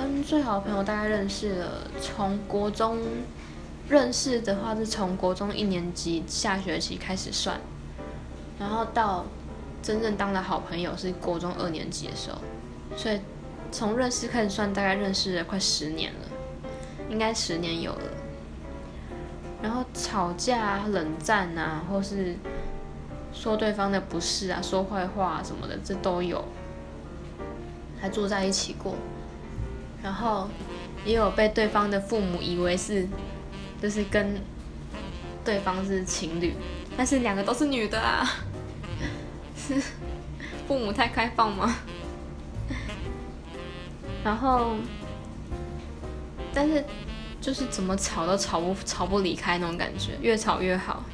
跟最好的朋友大概认识了，从国中认识的话是从国中一年级下学期开始算，然后到真正当了好朋友是国中二年级的时候，所以从认识开始算，大概认识了快十年了，应该十年有了。然后吵架、冷战啊，或是说对方的不是啊，说坏话什么的，这都有。还住在一起过，然后也有被对方的父母以为是，就是跟对方是情侣，但是两个都是女的啊，是父母太开放吗？然后，但是就是怎么吵都吵不吵不离开那种感觉，越吵越好。